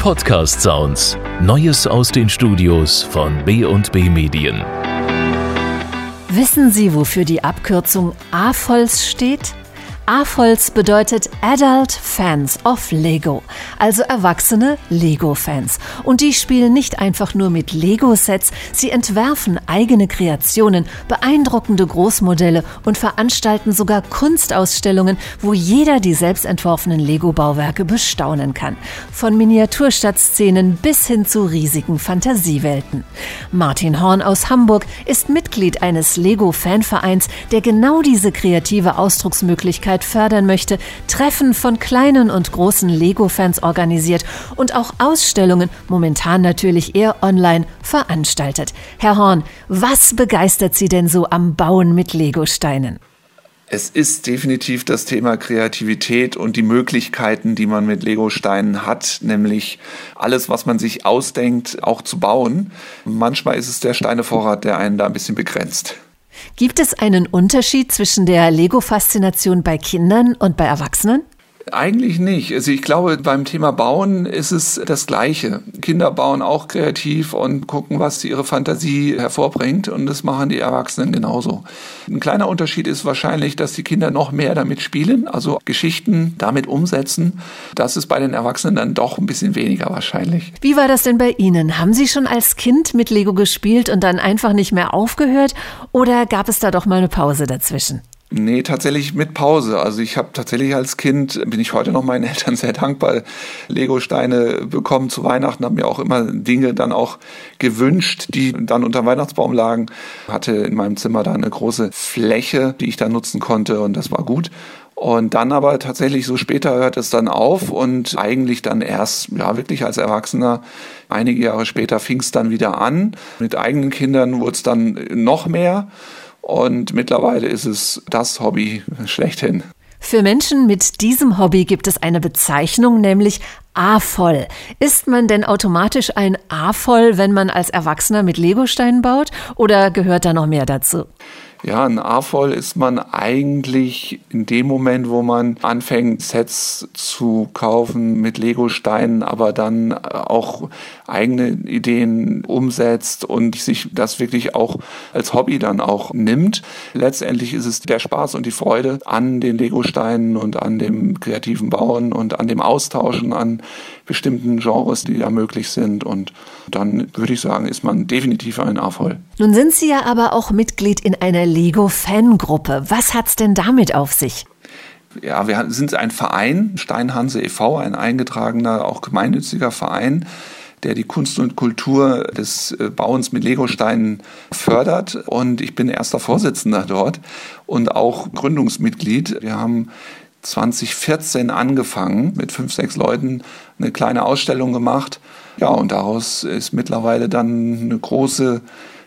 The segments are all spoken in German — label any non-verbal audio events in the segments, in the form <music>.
Podcast Sounds. Neues aus den Studios von B&B Medien. Wissen Sie, wofür die Abkürzung AFOLS steht? AFOLS bedeutet Adult Fans of Lego, also erwachsene Lego-Fans. Und die spielen nicht einfach nur mit Lego-Sets, sie entwerfen eigene Kreationen, beeindruckende Großmodelle und veranstalten sogar Kunstausstellungen, wo jeder die selbst entworfenen Lego-Bauwerke bestaunen kann. Von Miniaturstadtszenen bis hin zu riesigen Fantasiewelten. Martin Horn aus Hamburg ist Mitglied eines Lego-Fanvereins, der genau diese kreative Ausdrucksmöglichkeit Jugendarbeit fördern möchte, Treffen von kleinen und großen Lego-Fans organisiert und auch Ausstellungen, momentan natürlich eher online, veranstaltet. Herr Horn, was begeistert Sie denn so am Bauen mit Lego-Steinen? Es ist definitiv das Thema Kreativität und die Möglichkeiten, die man mit Lego-Steinen hat, nämlich alles, was man sich ausdenkt, auch zu bauen. Manchmal ist es der Steinevorrat, der einen da ein bisschen begrenzt. Gibt es einen Unterschied zwischen der Lego-Faszination bei Kindern und bei Erwachsenen? Eigentlich nicht. Also ich glaube, beim Thema Bauen ist es das Gleiche. Kinder bauen auch kreativ und gucken, was ihre Fantasie hervorbringt und das machen die Erwachsenen genauso. Ein kleiner Unterschied ist wahrscheinlich, dass die Kinder noch mehr damit spielen, also Geschichten damit umsetzen. Das ist bei den Erwachsenen dann doch ein bisschen weniger wahrscheinlich. Wie war das denn bei Ihnen? Haben Sie schon als Kind mit Lego gespielt und dann einfach nicht mehr aufgehört oder gab es da doch mal eine Pause dazwischen? Nee, tatsächlich mit Pause. Also ich habe tatsächlich als Kind, bin ich heute noch meinen <laughs> Eltern sehr dankbar, Lego-Steine bekommen zu Weihnachten, habe mir auch immer Dinge dann auch gewünscht, die dann unter dem Weihnachtsbaum lagen. Hatte in meinem Zimmer da eine große Fläche, die ich da nutzen konnte und das war gut. Und dann aber tatsächlich so später hört es dann auf und eigentlich dann erst, ja, wirklich als Erwachsener, einige Jahre später fing es dann wieder an. Mit eigenen Kindern wurde es dann noch mehr. Und mittlerweile ist es das Hobby schlechthin. Für Menschen mit diesem Hobby gibt es eine Bezeichnung, nämlich A-voll. Ist man denn automatisch ein A-voll, wenn man als Erwachsener mit Legosteinen baut? Oder gehört da noch mehr dazu? Ja, ein A-Voll ist man eigentlich in dem Moment, wo man anfängt, Sets zu kaufen mit Lego-Steinen, aber dann auch eigene Ideen umsetzt und sich das wirklich auch als Hobby dann auch nimmt. Letztendlich ist es der Spaß und die Freude an den Lego-Steinen und an dem kreativen Bauen und an dem Austauschen an bestimmten Genres, die da möglich sind. Und dann würde ich sagen, ist man definitiv ein A-Voll. Nun sind Sie ja aber auch Mitglied in einer Lego-Fangruppe. Was hat's denn damit auf sich? Ja, wir sind ein Verein, Steinhanse e.V., ein eingetragener, auch gemeinnütziger Verein, der die Kunst und Kultur des äh, Bauens mit Legosteinen fördert. Und ich bin erster Vorsitzender dort und auch Gründungsmitglied. Wir haben 2014 angefangen, mit fünf, sechs Leuten eine kleine Ausstellung gemacht. Ja, und daraus ist mittlerweile dann eine große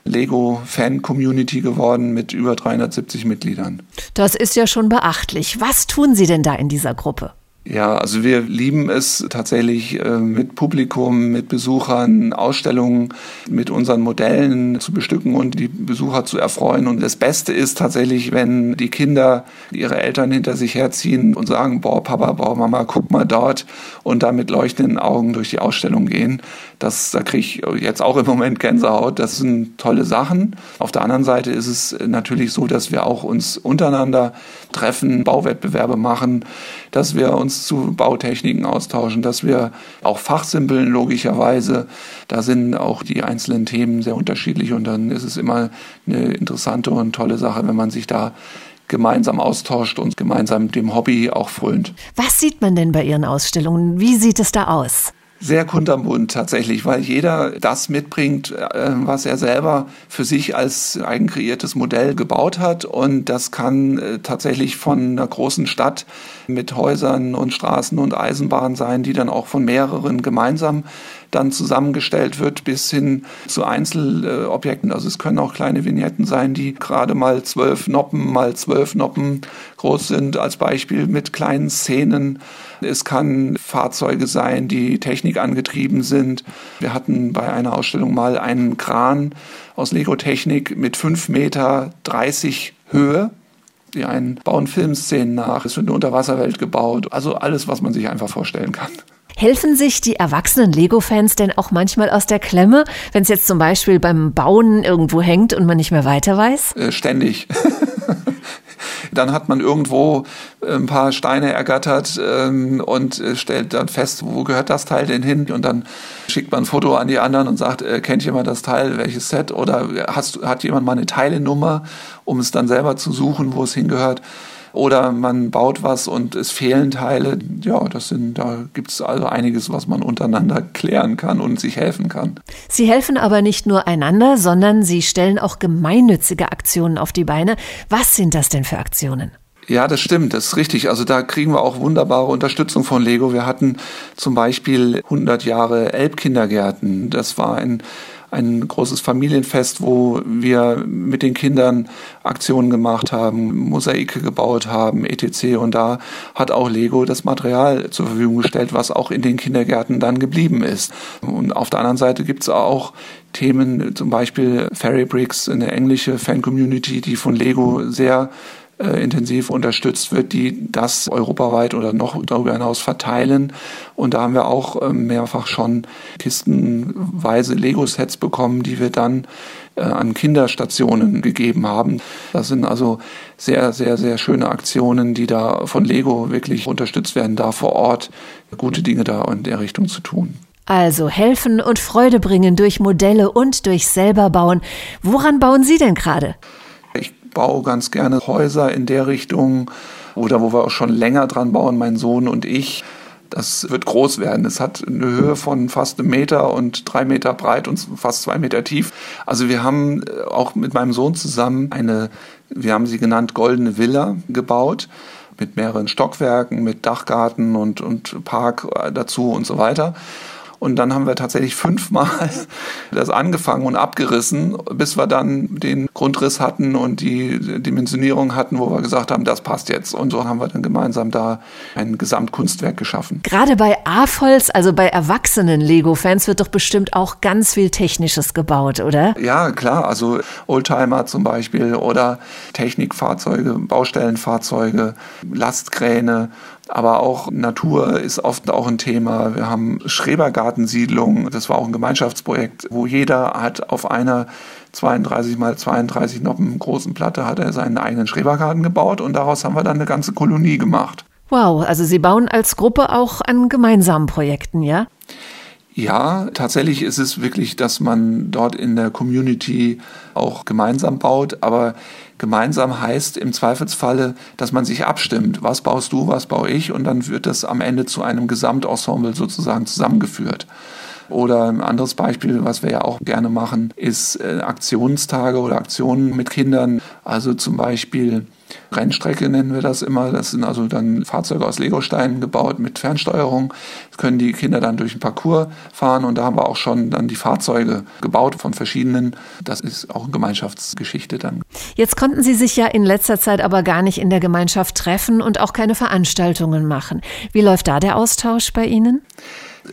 Lego-Fan-Community geworden mit über 370 Mitgliedern. Das ist ja schon beachtlich. Was tun Sie denn da in dieser Gruppe? Ja, also wir lieben es tatsächlich äh, mit Publikum, mit Besuchern, Ausstellungen, mit unseren Modellen zu bestücken und die Besucher zu erfreuen. Und das Beste ist tatsächlich, wenn die Kinder ihre Eltern hinter sich herziehen und sagen, boah, Papa, boah, Mama, guck mal dort und da mit leuchtenden Augen durch die Ausstellung gehen. Das, da kriege ich jetzt auch im Moment Gänsehaut. Das sind tolle Sachen. Auf der anderen Seite ist es natürlich so, dass wir auch uns untereinander treffen, Bauwettbewerbe machen, dass wir uns uns zu Bautechniken austauschen, dass wir auch fachsimpeln logischerweise. Da sind auch die einzelnen Themen sehr unterschiedlich und dann ist es immer eine interessante und tolle Sache, wenn man sich da gemeinsam austauscht und gemeinsam dem Hobby auch frönt. Was sieht man denn bei Ihren Ausstellungen? Wie sieht es da aus? Sehr kunterbunt tatsächlich, weil jeder das mitbringt, äh, was er selber für sich als eigenkreiertes Modell gebaut hat. Und das kann äh, tatsächlich von einer großen Stadt mit Häusern und Straßen und Eisenbahnen sein, die dann auch von mehreren gemeinsam dann zusammengestellt wird, bis hin zu Einzelobjekten. Also es können auch kleine Vignetten sein, die gerade mal zwölf Noppen mal zwölf Noppen groß sind, als Beispiel mit kleinen Szenen. Es kann Fahrzeuge sein, die Technik angetrieben sind. Wir hatten bei einer Ausstellung mal einen Kran aus Lego-Technik mit fünf Meter dreißig Höhe die einen bauen Filmszenen nach. Es wird eine Unterwasserwelt gebaut. Also alles, was man sich einfach vorstellen kann. Helfen sich die erwachsenen Lego-Fans denn auch manchmal aus der Klemme, wenn es jetzt zum Beispiel beim Bauen irgendwo hängt und man nicht mehr weiter weiß? Äh, ständig. <laughs> Dann hat man irgendwo äh, ein paar Steine ergattert ähm, und äh, stellt dann fest, wo gehört das Teil denn hin? Und dann schickt man ein Foto an die anderen und sagt, äh, kennt jemand das Teil, welches Set? Oder hast, hat jemand mal eine Teilenummer, um es dann selber zu suchen, wo es hingehört? Oder man baut was und es fehlen Teile. Ja, das sind, da gibt es also einiges, was man untereinander klären kann und sich helfen kann. Sie helfen aber nicht nur einander, sondern Sie stellen auch gemeinnützige Aktionen auf die Beine. Was sind das denn für Aktionen? Ja, das stimmt, das ist richtig. Also da kriegen wir auch wunderbare Unterstützung von Lego. Wir hatten zum Beispiel 100 Jahre Elbkindergärten. Das war ein ein großes Familienfest, wo wir mit den Kindern Aktionen gemacht haben, Mosaike gebaut haben, etc. Und da hat auch Lego das Material zur Verfügung gestellt, was auch in den Kindergärten dann geblieben ist. Und auf der anderen Seite gibt es auch Themen, zum Beispiel Fairy Bricks, eine englische Fan-Community, die von Lego sehr intensiv unterstützt wird, die das europaweit oder noch darüber hinaus verteilen. Und da haben wir auch äh, mehrfach schon kistenweise Lego-Sets bekommen, die wir dann äh, an Kinderstationen gegeben haben. Das sind also sehr, sehr, sehr schöne Aktionen, die da von Lego wirklich unterstützt werden, da vor Ort gute Dinge da in der Richtung zu tun. Also helfen und Freude bringen durch Modelle und durch selber bauen. Woran bauen Sie denn gerade? Baue ganz gerne Häuser in der Richtung oder wo wir auch schon länger dran bauen, mein Sohn und ich. Das wird groß werden. Es hat eine Höhe von fast einem Meter und drei Meter breit und fast zwei Meter tief. Also wir haben äh, auch mit meinem Sohn zusammen eine, wir haben sie genannt, goldene Villa gebaut mit mehreren Stockwerken, mit Dachgarten und, und Park dazu und so weiter. Und dann haben wir tatsächlich fünfmal <laughs> das angefangen und abgerissen, bis wir dann den Grundriss hatten und die Dimensionierung hatten, wo wir gesagt haben, das passt jetzt. Und so haben wir dann gemeinsam da ein Gesamtkunstwerk geschaffen. Gerade bei AFOLs, also bei erwachsenen Lego-Fans, wird doch bestimmt auch ganz viel Technisches gebaut, oder? Ja, klar. Also Oldtimer zum Beispiel oder Technikfahrzeuge, Baustellenfahrzeuge, Lastkräne. Aber auch Natur ist oft auch ein Thema. Wir haben Schrebergartensiedlungen. Das war auch ein Gemeinschaftsprojekt, wo jeder hat auf einer 32 mal 32 Noppen großen Platte hat er seinen eigenen Schrebergarten gebaut und daraus haben wir dann eine ganze Kolonie gemacht. Wow, also Sie bauen als Gruppe auch an gemeinsamen Projekten, ja? Ja, tatsächlich ist es wirklich, dass man dort in der Community auch gemeinsam baut, aber gemeinsam heißt im Zweifelsfalle, dass man sich abstimmt. Was baust du, was baue ich? Und dann wird das am Ende zu einem Gesamtensemble sozusagen zusammengeführt. Oder ein anderes Beispiel, was wir ja auch gerne machen, ist äh, Aktionstage oder Aktionen mit Kindern. Also zum Beispiel Rennstrecke nennen wir das immer. Das sind also dann Fahrzeuge aus Legosteinen gebaut mit Fernsteuerung. Das können die Kinder dann durch den Parcours fahren und da haben wir auch schon dann die Fahrzeuge gebaut von verschiedenen. Das ist auch eine Gemeinschaftsgeschichte dann. Jetzt konnten Sie sich ja in letzter Zeit aber gar nicht in der Gemeinschaft treffen und auch keine Veranstaltungen machen. Wie läuft da der Austausch bei Ihnen?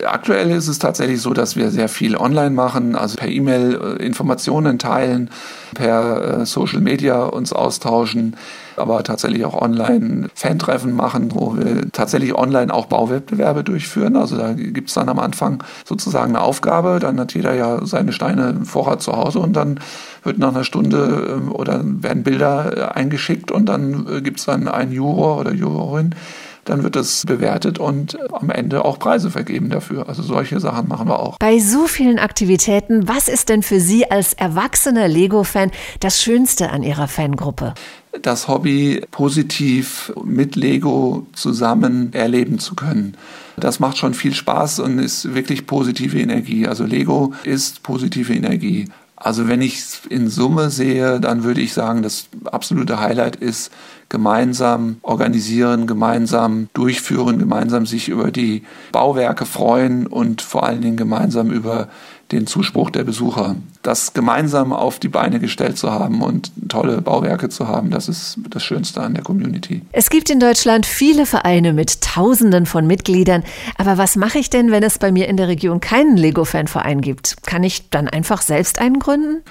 Aktuell ist es tatsächlich so, dass wir sehr viel online machen, also per E-Mail äh, Informationen teilen, per äh, Social Media uns austauschen, aber tatsächlich auch online Fantreffen machen, wo wir tatsächlich online auch Bauwettbewerbe durchführen. Also da gibt es dann am Anfang sozusagen eine Aufgabe, dann hat jeder ja seine Steine im Vorrat zu Hause und dann wird nach einer Stunde ähm, oder werden Bilder äh, eingeschickt und dann gibt es dann einen Juror oder Jurorin, dann wird es bewertet und am Ende auch Preise vergeben dafür. Also solche Sachen machen wir auch. Bei so vielen Aktivitäten, was ist denn für Sie als erwachsener Lego-Fan das Schönste an Ihrer Fangruppe? Das Hobby positiv mit Lego zusammen erleben zu können. Das macht schon viel Spaß und ist wirklich positive Energie. Also Lego ist positive Energie. Also wenn ich es in Summe sehe, dann würde ich sagen, das absolute Highlight ist gemeinsam organisieren, gemeinsam durchführen, gemeinsam sich über die Bauwerke freuen und vor allen Dingen gemeinsam über den Zuspruch der Besucher. Das gemeinsam auf die Beine gestellt zu haben und tolle Bauwerke zu haben, das ist das Schönste an der Community. Es gibt in Deutschland viele Vereine mit Tausenden von Mitgliedern. Aber was mache ich denn, wenn es bei mir in der Region keinen Lego-Fan-Verein gibt? Kann ich dann einfach selbst einen gründen?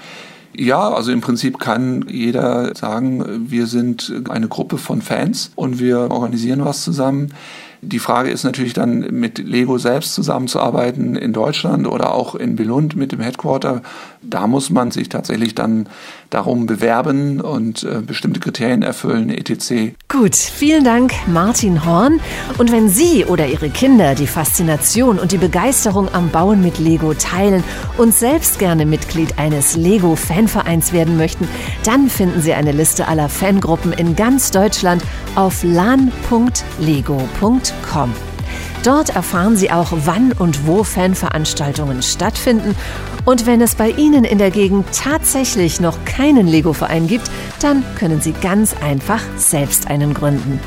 Ja, also im Prinzip kann jeder sagen, wir sind eine Gruppe von Fans und wir organisieren was zusammen. Die Frage ist natürlich dann, mit Lego selbst zusammenzuarbeiten in Deutschland oder auch in Billund mit dem Headquarter. Da muss man sich tatsächlich dann darum bewerben und äh, bestimmte Kriterien erfüllen, etc. Gut, vielen Dank, Martin Horn. Und wenn Sie oder Ihre Kinder die Faszination und die Begeisterung am Bauen mit Lego teilen und selbst gerne Mitglied eines Lego-Fanvereins werden möchten, dann finden Sie eine Liste aller Fangruppen in ganz Deutschland auf lan.lego.com. Dort erfahren Sie auch, wann und wo Fanveranstaltungen stattfinden. Und wenn es bei Ihnen in der Gegend tatsächlich noch keinen Lego-Verein gibt, dann können Sie ganz einfach selbst einen gründen.